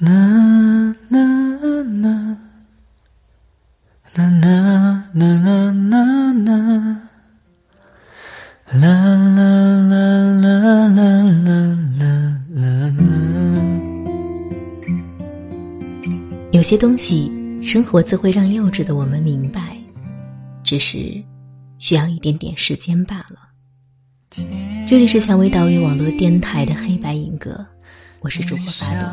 啦啦啦，啦啦啦啦啦啦，啦啦啦啦啦啦啦啦。有些东西，生活自会让幼稚的我们明白，只是需要一点点时间罢了。这里是蔷薇岛屿网络电台的黑白影歌，我是主播发朵。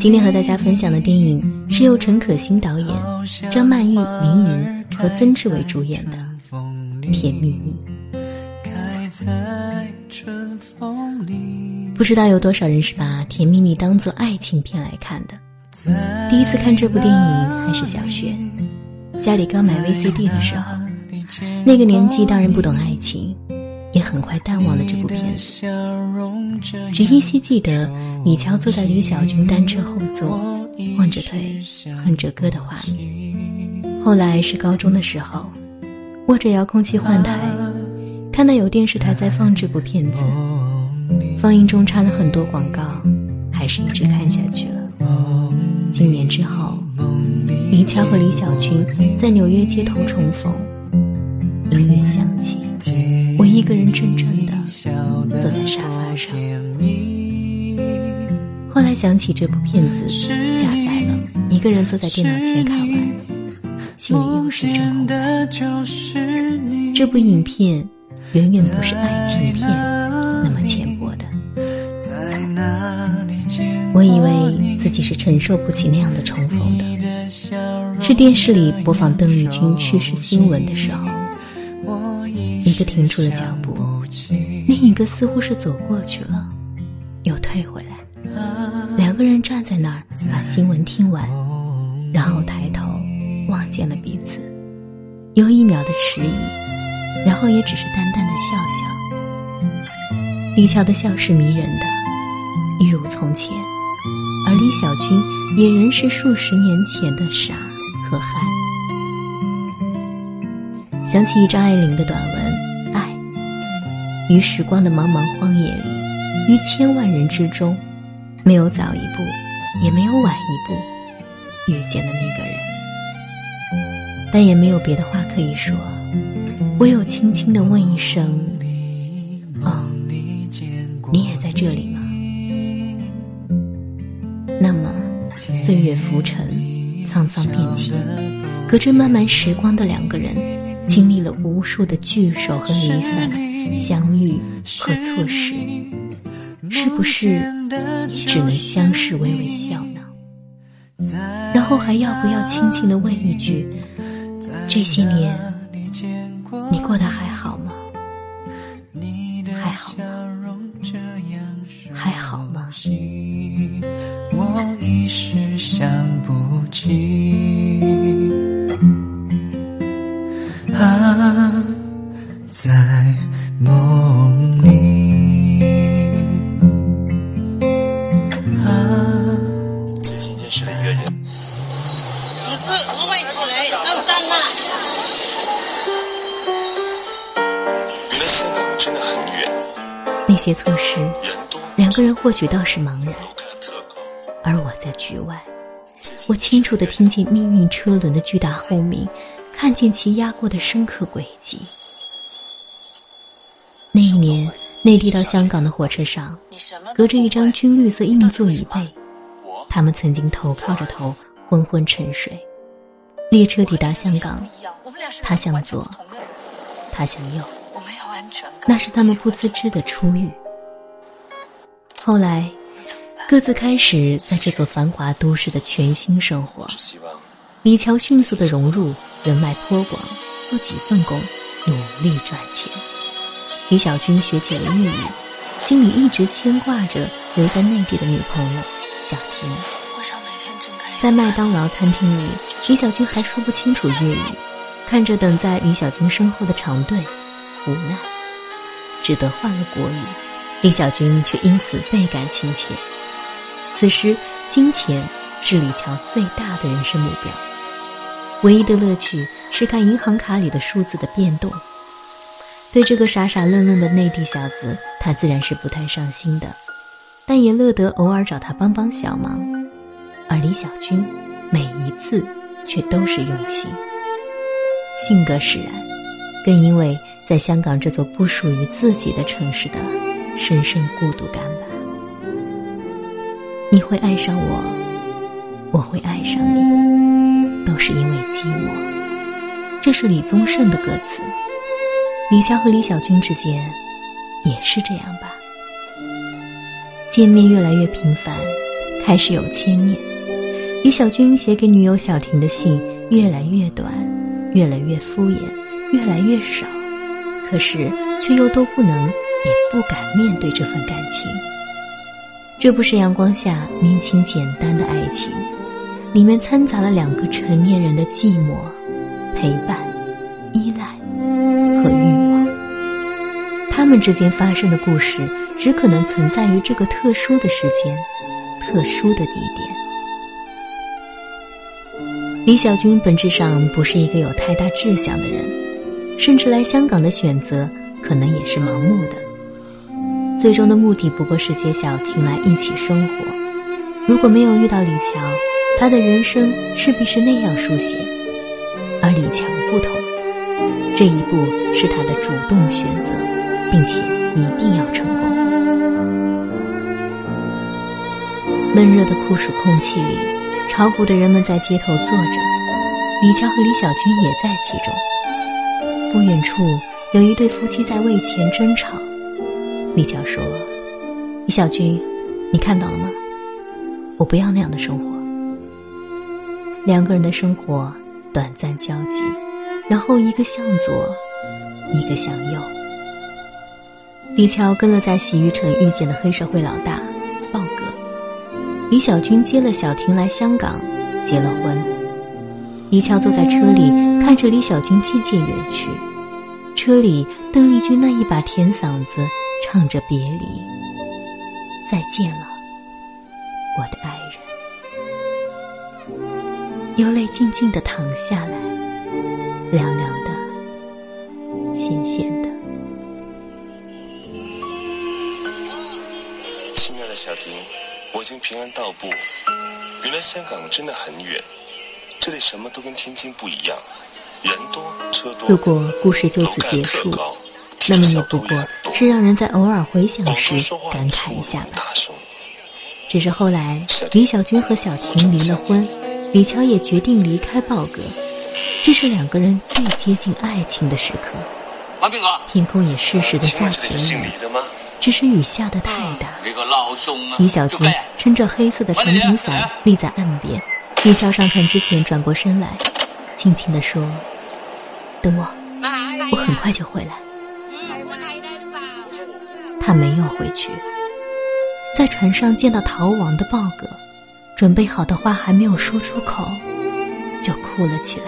今天和大家分享的电影是由陈可辛导演、张曼玉、林宁和曾志伟主演的《甜蜜蜜》。不知道有多少人是把《甜蜜蜜》当做爱情片来看的。第一次看这部电影还是小学，家里刚买 VCD 的时候，那个年纪当然不懂爱情，也很快淡忘了这部片子，只依稀记得李乔坐在李小军单车后座，望着腿，哼着歌的画面。后来是高中的时候，握着遥控器换台，看到有电视台在放这部片子，放映中插了很多广告，还是一直看下去了。几年之后，李乔和李小军在纽约街头重逢，音乐响起，我一个人怔怔的坐在沙发上。后来想起这部片子，下载了，一个人坐在电脑前看完，心里又是一阵空白。这部影片远远不是爱情片那么浅薄的。我以为自己是承受不起那样的重逢的，是电视里播放邓丽君去世新闻的时候，一个停住了脚步，另一个似乎是走过去了，又退回来，两个人站在那儿把新闻听完，然后抬头望见了彼此，有一秒的迟疑，然后也只是淡淡的笑笑。李乔的笑是迷人的，一如从前。而李小军也仍是数十年前的傻和憨。想起张爱玲的短文《》，于时光的茫茫荒野里，于千万人之中，没有早一步，也没有晚一步，遇见的那个人。但也没有别的话可以说，唯有轻轻的问一声：“哦，你也在这里吗？”那么，岁月浮沉，沧桑变迁，隔着漫漫时光的两个人，经历了无数的聚首和离散，相遇和错失，是不是只能相视微微笑呢？然后还要不要轻轻的问一句：这些年，你过得还好吗？还好吗？还好吗？我一时想不起些措施，两个人或许倒是茫然，而我在局外，我清楚地听见命运车轮的巨大轰鸣，看见其压过的深刻轨迹。那一年，内地到香港的火车上，隔着一张军绿色硬座椅背，他们曾经头靠着头，昏昏沉睡。列车抵达香港，他向左，他向右，那是他们不自知的初遇。后来，各自开始在这座繁华都市的全新生活。李乔迅速的融入，人脉颇广，做几份工，努力赚钱。李小军学起了粤语，心里一直牵挂着留在内地的女朋友小婷。在麦当劳餐厅里，李小军还说不清楚粤语，看着等在李小军身后的长队，无奈，只得换了国语。李小军却因此倍感亲切。此时，金钱是李乔最大的人生目标，唯一的乐趣是看银行卡里的数字的变动。对这个傻傻愣愣的内地小子，他自然是不太上心的，但也乐得偶尔找他帮帮小忙。而李小军每一次却都是用心。性格使然，更因为在香港这座不属于自己的城市的深深孤独感吧。你会爱上我，我会爱上你，都是因为寂寞。这是李宗盛的歌词。李乔和李小军之间也是这样吧？见面越来越频繁，开始有牵念。李小军写给女友小婷的信越来越短，越来越敷衍，越来越少。可是却又都不能，也不敢面对这份感情。这不是阳光下明清简单的爱情，里面掺杂了两个成年人的寂寞、陪伴、依赖和欲望。他们之间发生的故事，只可能存在于这个特殊的时间、特殊的地点。李小军本质上不是一个有太大志向的人，甚至来香港的选择可能也是盲目的。最终的目的不过是接小婷来一起生活。如果没有遇到李乔，他的人生势必是那样书写。而李乔不同，这一步是他的主动选择，并且一定要成功。闷热的酷暑空气里，炒股的人们在街头坐着，李乔和李小军也在其中。不远处有一对夫妻在为钱争吵。李乔说：“李小军，你看到了吗？我不要那样的生活。两个人的生活短暂交集，然后一个向左，一个向右。李乔跟了在洗浴城遇见的黑社会老大豹哥，李小军接了小婷来香港，结了婚。一翘坐在车里，看着李小军渐渐远去，车里邓丽君那一把甜嗓子。”唱着别离，再见了，我的爱人。有泪静静的淌下来，凉凉的，咸咸的。亲爱的小婷，我已经平安到步。原来香港真的很远，这里什么都跟天津不一样，人多车多。如果故事就此结束。那么也不过是让人在偶尔回想时感慨一下吧。只是后来李小军和小婷离了婚，李乔也决定离开豹哥，这是两个人最接近爱情的时刻。王兵哥，天空也适时的下起了雨，只是雨下的太大。李小军撑着黑色的长柄伞立在岸边，李乔上船之前转过身来，轻轻地说：“等我，我很快就回来。”他没有回去，在船上见到逃亡的豹哥，准备好的话还没有说出口，就哭了起来。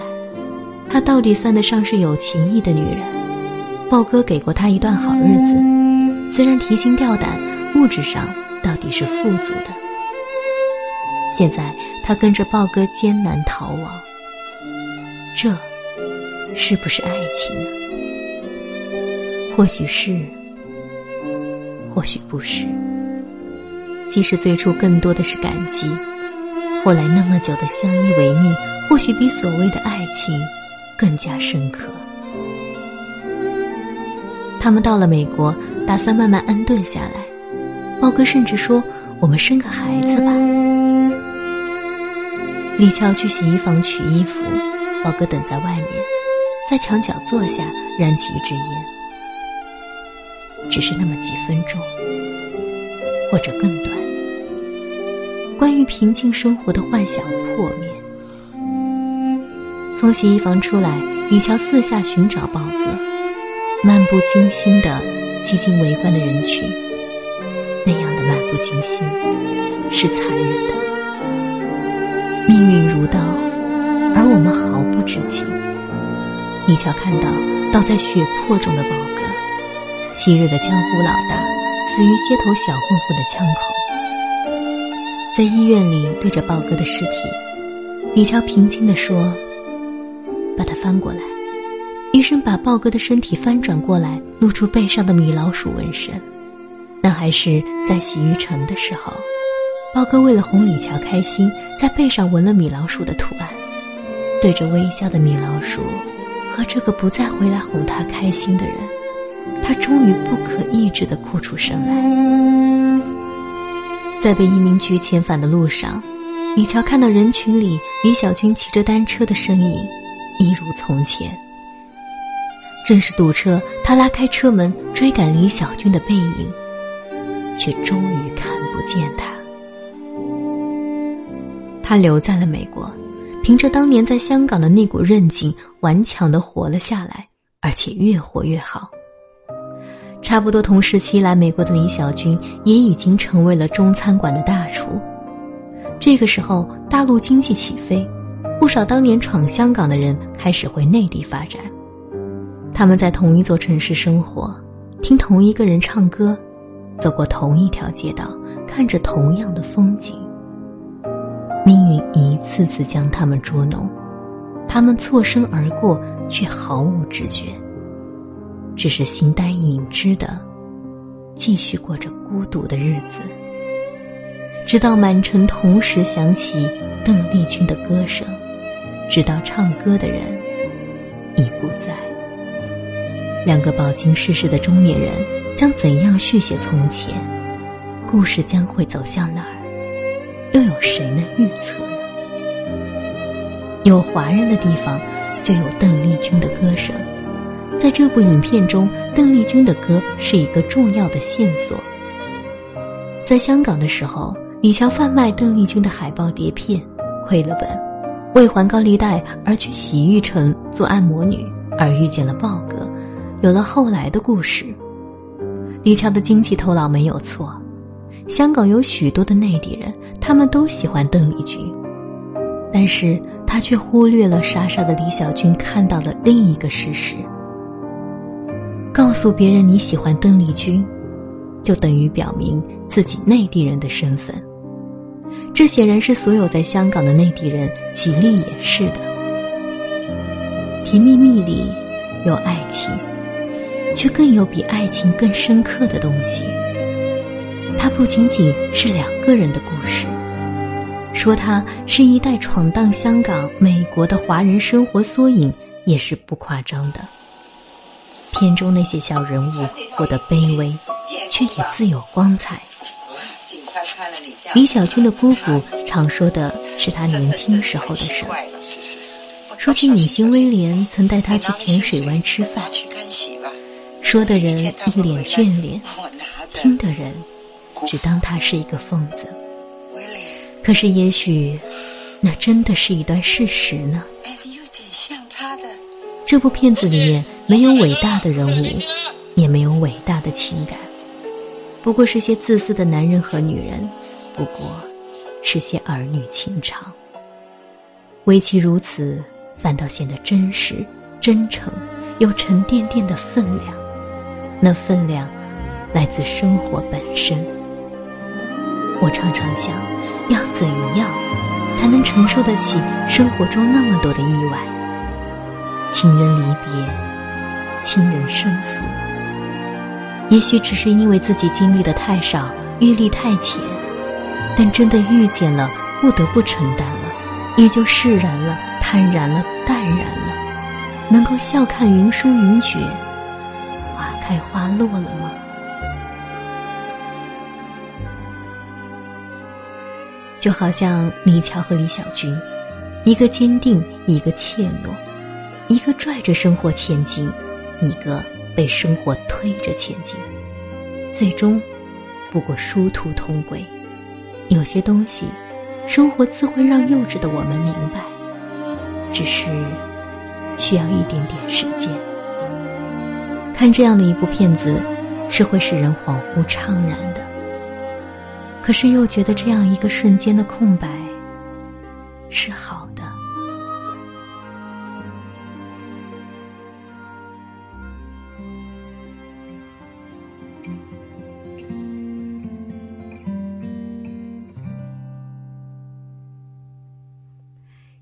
他到底算得上是有情义的女人，豹哥给过他一段好日子，虽然提心吊胆，物质上到底是富足的。现在他跟着豹哥艰难逃亡，这，是不是爱情呢？或许是。或许不是，即使最初更多的是感激，后来那么久的相依为命，或许比所谓的爱情更加深刻。他们到了美国，打算慢慢安顿下来。豹哥甚至说：“我们生个孩子吧。”李乔去洗衣房取衣服，宝哥等在外面，在墙角坐下，燃起一支烟。只是那么几分钟，或者更短。关于平静生活的幻想破灭。从洗衣房出来，李乔四下寻找豹哥，漫不经心的挤进围观的人群。那样的漫不经心，是残忍的。命运如刀，而我们毫不知情。李乔看到倒在血泊中的豹哥。昔日的江湖老大，死于街头小混混的枪口。在医院里，对着豹哥的尸体，李乔平静地说：“把他翻过来。”医生把豹哥的身体翻转过来，露出背上的米老鼠纹身。那还是在洗浴城的时候，豹哥为了哄李乔开心，在背上纹了米老鼠的图案，对着微笑的米老鼠和这个不再回来哄他开心的人，他终于不可抑制地哭出声来。在被移民局遣返的路上，李乔看到人群里李小军骑着单车的身影，一如从前。正是堵车，他拉开车门追赶李小军的背影，却终于看不见他。他留在了美国，凭着当年在香港的那股韧劲，顽强的活了下来，而且越活越好。差不多同时期来美国的李小军也已经成为了中餐馆的大厨。这个时候，大陆经济起飞，不少当年闯香港的人开始回内地发展。他们在同一座城市生活，听同一个人唱歌，走过同一条街道，看着同样的风景。命运一次次将他们捉弄，他们错身而过，却毫无知觉，只是形单影只的继续过着孤独的日子。直到满城同时响起邓丽君的歌声，直到唱歌的人已不在。两个饱经世事的中年人将怎样续写从前？故事将会走向哪儿？又有谁能预测呢？有华人的地方，就有邓丽君的歌声。在这部影片中，邓丽君的歌是一个重要的线索。在香港的时候，李乔贩卖邓丽君的海报碟片，亏了本，为还高利贷而去洗浴城做按摩女，而遇见了豹哥。有了后来的故事，李乔的经济头脑没有错。香港有许多的内地人，他们都喜欢邓丽君，但是他却忽略了傻傻的李小军看到了另一个事实：告诉别人你喜欢邓丽君，就等于表明自己内地人的身份。这显然是所有在香港的内地人极力掩饰的。甜蜜蜜里有爱情。却更有比爱情更深刻的东西。它不仅仅是两个人的故事，说它是一代闯荡香港、美国的华人生活缩影，也是不夸张的。片中那些小人物活得卑微，却也自有光彩。李小军的姑姑常说的是他年轻时候的事，说起女星威廉曾带他去浅水湾吃饭。说的人一脸眷恋，听的人只当他是一个疯子。可是也许，那真的是一段事实呢。这部片子里面没有伟大的人物，也没有伟大的情感，不过是些自私的男人和女人，不过是些儿女情长。唯其如此，反倒显得真实、真诚，有沉甸甸的分量。那分量，来自生活本身。我常常想，要怎样才能承受得起生活中那么多的意外？亲人离别，亲人生死。也许只是因为自己经历的太少，阅历太浅，但真的遇见了，不得不承担了，也就释然了，坦然了，淡然了，能够笑看云舒云卷。花开花落了吗？就好像李乔和李小军，一个坚定，一个怯懦，一个拽着生活前进，一个被生活推着前进，最终不过殊途同归。有些东西，生活自会让幼稚的我们明白，只是需要一点点时间。看这样的一部片子，是会使人恍惚怅然的。可是又觉得这样一个瞬间的空白，是好的。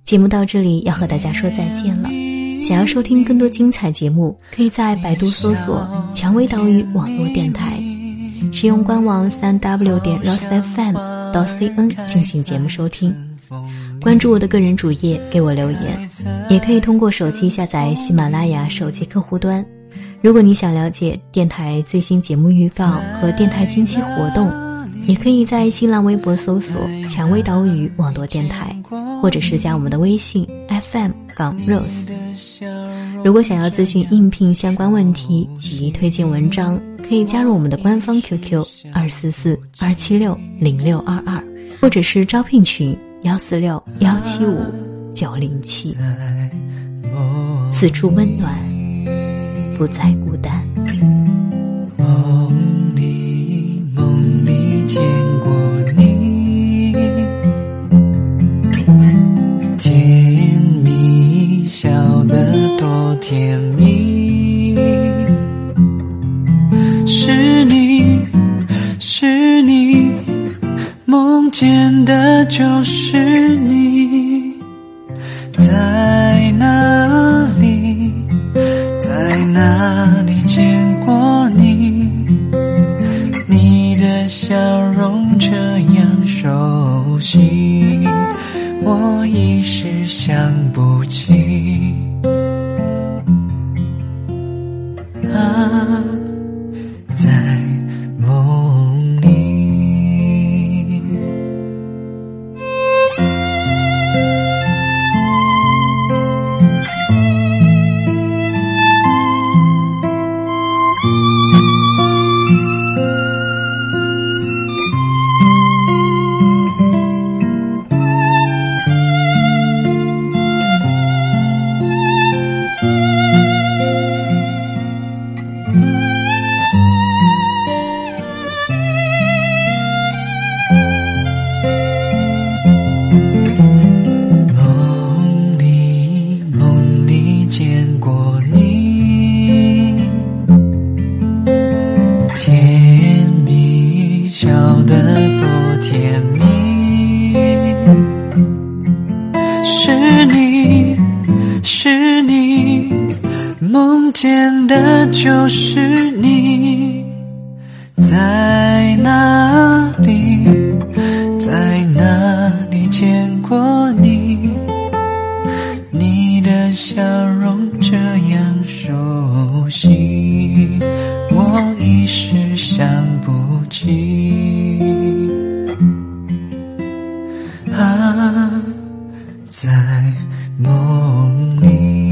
节目到这里要和大家说再见了。想要收听更多精彩节目，可以在百度搜索“蔷薇岛屿网络电台”，使用官网三 w 点 Ross FM 到 cn 进行节目收听。关注我的个人主页，给我留言，也可以通过手机下载喜马拉雅手机客户端。如果你想了解电台最新节目预告和电台近期活动，也可以在新浪微博搜索“蔷薇岛屿网络电台”，或者是加我们的微信 FM 港 Rose。如果想要咨询应聘相关问题及推荐文章，可以加入我们的官方 QQ 二四四二七六零六二二，或者是招聘群。幺四六幺七五九零七，此处温暖，不再孤单。甜蜜，是你是你，梦见的就是。就是你，在哪里，在哪里见过你？你的笑容这样熟悉，我一时想不起。啊，在梦里。